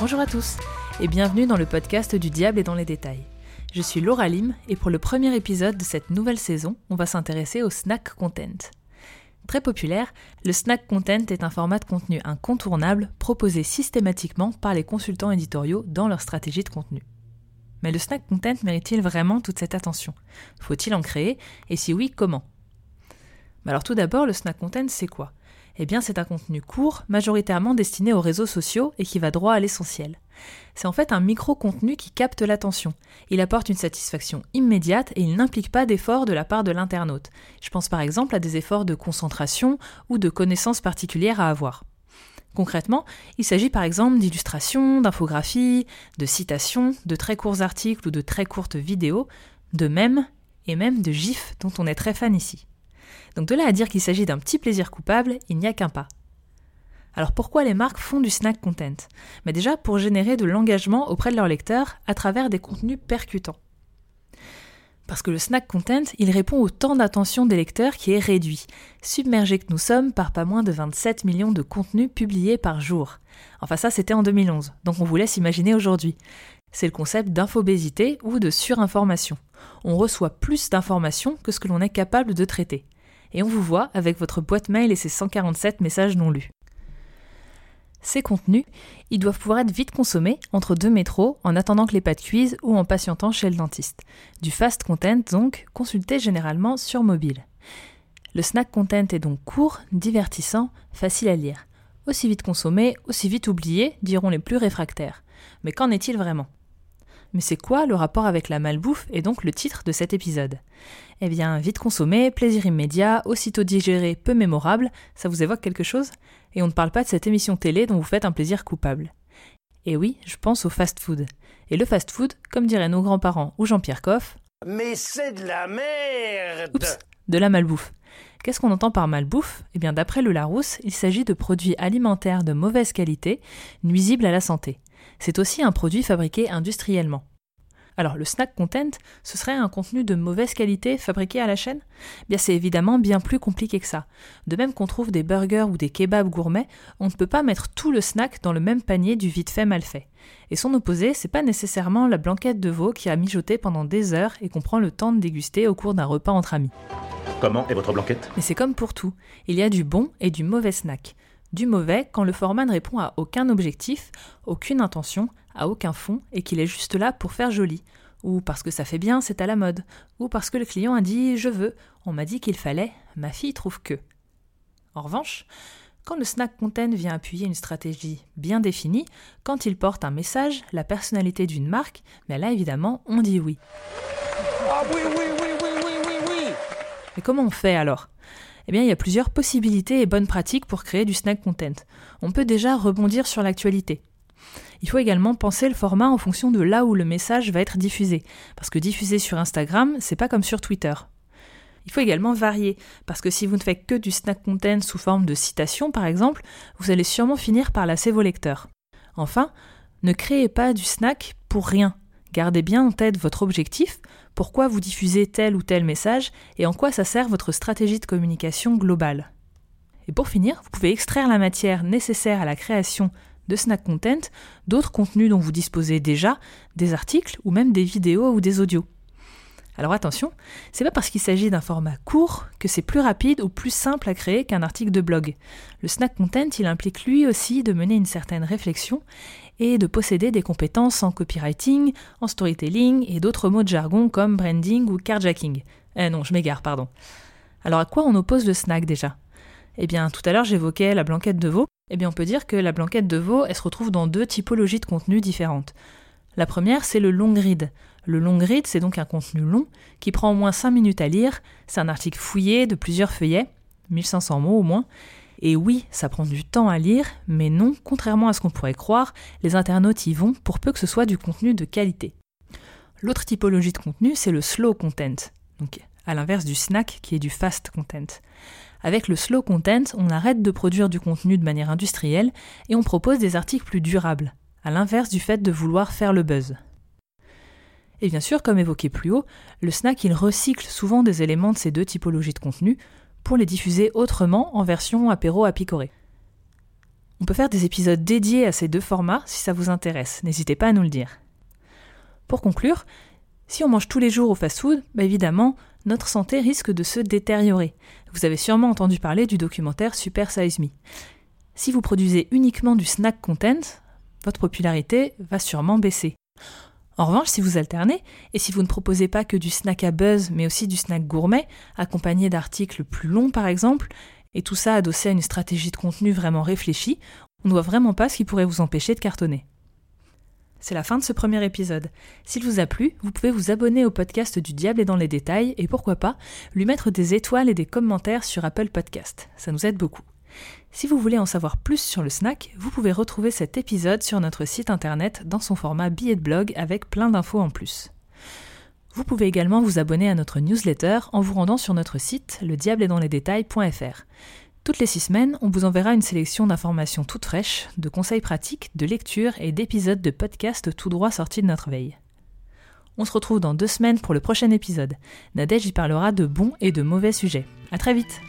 Bonjour à tous et bienvenue dans le podcast du Diable et dans les détails. Je suis Laura Lim et pour le premier épisode de cette nouvelle saison, on va s'intéresser au snack content. Très populaire, le snack content est un format de contenu incontournable proposé systématiquement par les consultants éditoriaux dans leur stratégie de contenu. Mais le snack content mérite-t-il vraiment toute cette attention? Faut-il en créer? Et si oui, comment? Alors tout d'abord, le snack content, c'est quoi? Eh bien, c'est un contenu court, majoritairement destiné aux réseaux sociaux et qui va droit à l'essentiel. C'est en fait un micro-contenu qui capte l'attention. Il apporte une satisfaction immédiate et il n'implique pas d'efforts de la part de l'internaute. Je pense par exemple à des efforts de concentration ou de connaissances particulières à avoir. Concrètement, il s'agit par exemple d'illustrations, d'infographies, de citations, de très courts articles ou de très courtes vidéos, de mèmes et même de gifs dont on est très fan ici. Donc de là à dire qu'il s'agit d'un petit plaisir coupable, il n'y a qu'un pas. Alors pourquoi les marques font du snack content? Mais déjà pour générer de l'engagement auprès de leurs lecteurs à travers des contenus percutants. Parce que le snack content, il répond au temps d'attention des lecteurs qui est réduit, submergé que nous sommes par pas moins de 27 millions de contenus publiés par jour. Enfin ça c'était en 2011, donc on vous laisse imaginer aujourd'hui. C'est le concept d'infobésité ou de surinformation. On reçoit plus d'informations que ce que l'on est capable de traiter. Et on vous voit avec votre boîte mail et ses 147 messages non lus. Ces contenus, ils doivent pouvoir être vite consommés entre deux métros en attendant que les pâtes cuisent ou en patientant chez le dentiste. Du fast content donc, consulté généralement sur mobile. Le snack content est donc court, divertissant, facile à lire. Aussi vite consommé, aussi vite oublié, diront les plus réfractaires. Mais qu'en est-il vraiment? Mais c'est quoi le rapport avec la malbouffe et donc le titre de cet épisode? Eh bien, vite consommé, plaisir immédiat, aussitôt digéré, peu mémorable, ça vous évoque quelque chose? Et on ne parle pas de cette émission télé dont vous faites un plaisir coupable. Et oui, je pense au fast-food. Et le fast-food, comme diraient nos grands-parents ou Jean-Pierre Coff... Mais c'est de la merde Oups, de la malbouffe. Qu'est-ce qu'on entend par malbouffe? Eh bien, d'après le Larousse, il s'agit de produits alimentaires de mauvaise qualité, nuisibles à la santé c'est aussi un produit fabriqué industriellement. Alors le snack content, ce serait un contenu de mauvaise qualité fabriqué à la chaîne? Bien c'est évidemment bien plus compliqué que ça. De même qu'on trouve des burgers ou des kebabs gourmets, on ne peut pas mettre tout le snack dans le même panier du vite fait mal fait. Et son opposé, c'est pas nécessairement la blanquette de veau qui a mijoté pendant des heures et qu'on prend le temps de déguster au cours d'un repas entre amis. Comment est votre blanquette? Mais c'est comme pour tout, il y a du bon et du mauvais snack du mauvais quand le format ne répond à aucun objectif, aucune intention, à aucun fond et qu'il est juste là pour faire joli, ou parce que ça fait bien, c'est à la mode, ou parce que le client a dit je veux, on m'a dit qu'il fallait, ma fille trouve que. En revanche, quand le snack content vient appuyer une stratégie bien définie, quand il porte un message, la personnalité d'une marque, mais là évidemment on dit oui. Ah oui, oui, oui, oui, oui, oui, oui. Mais comment on fait alors? Eh bien, il y a plusieurs possibilités et bonnes pratiques pour créer du snack content. On peut déjà rebondir sur l'actualité. Il faut également penser le format en fonction de là où le message va être diffusé, parce que diffuser sur Instagram, c'est pas comme sur Twitter. Il faut également varier, parce que si vous ne faites que du snack content sous forme de citation par exemple, vous allez sûrement finir par lasser vos lecteurs. Enfin, ne créez pas du snack pour rien. Gardez bien en tête votre objectif, pourquoi vous diffusez tel ou tel message et en quoi ça sert votre stratégie de communication globale. Et pour finir, vous pouvez extraire la matière nécessaire à la création de snack content d'autres contenus dont vous disposez déjà, des articles ou même des vidéos ou des audios. Alors attention, c'est pas parce qu'il s'agit d'un format court que c'est plus rapide ou plus simple à créer qu'un article de blog. Le snack content, il implique lui aussi de mener une certaine réflexion et de posséder des compétences en copywriting, en storytelling et d'autres mots de jargon comme branding ou carjacking. Eh non, je m'égare, pardon. Alors à quoi on oppose le snack déjà? Eh bien, tout à l'heure j'évoquais la blanquette de veau. Eh bien, on peut dire que la blanquette de veau, elle se retrouve dans deux typologies de contenus différentes. La première, c'est le long read. Le long read, c'est donc un contenu long qui prend au moins 5 minutes à lire. C'est un article fouillé de plusieurs feuillets, 1500 mots au moins. Et oui, ça prend du temps à lire, mais non, contrairement à ce qu'on pourrait croire, les internautes y vont pour peu que ce soit du contenu de qualité. L'autre typologie de contenu, c'est le slow content, donc à l'inverse du snack qui est du fast content. Avec le slow content, on arrête de produire du contenu de manière industrielle et on propose des articles plus durables, à l'inverse du fait de vouloir faire le buzz. Et bien sûr, comme évoqué plus haut, le snack il recycle souvent des éléments de ces deux typologies de contenu pour les diffuser autrement en version apéro à picorer. On peut faire des épisodes dédiés à ces deux formats si ça vous intéresse, n'hésitez pas à nous le dire. Pour conclure, si on mange tous les jours au fast-food, bah évidemment, notre santé risque de se détériorer. Vous avez sûrement entendu parler du documentaire Super Size Me. Si vous produisez uniquement du snack content, votre popularité va sûrement baisser. En revanche, si vous alternez, et si vous ne proposez pas que du snack à buzz, mais aussi du snack gourmet, accompagné d'articles plus longs par exemple, et tout ça adossé à une stratégie de contenu vraiment réfléchie, on ne voit vraiment pas ce qui pourrait vous empêcher de cartonner. C'est la fin de ce premier épisode. S'il vous a plu, vous pouvez vous abonner au podcast du Diable et dans les détails, et pourquoi pas, lui mettre des étoiles et des commentaires sur Apple Podcast. Ça nous aide beaucoup. Si vous voulez en savoir plus sur le snack, vous pouvez retrouver cet épisode sur notre site internet dans son format billet de blog avec plein d'infos en plus. Vous pouvez également vous abonner à notre newsletter en vous rendant sur notre site détails.fr. Toutes les six semaines, on vous enverra une sélection d'informations toutes fraîches, de conseils pratiques, de lectures et d'épisodes de podcasts tout droit sortis de notre veille. On se retrouve dans deux semaines pour le prochain épisode. Nadège y parlera de bons et de mauvais sujets. À très vite!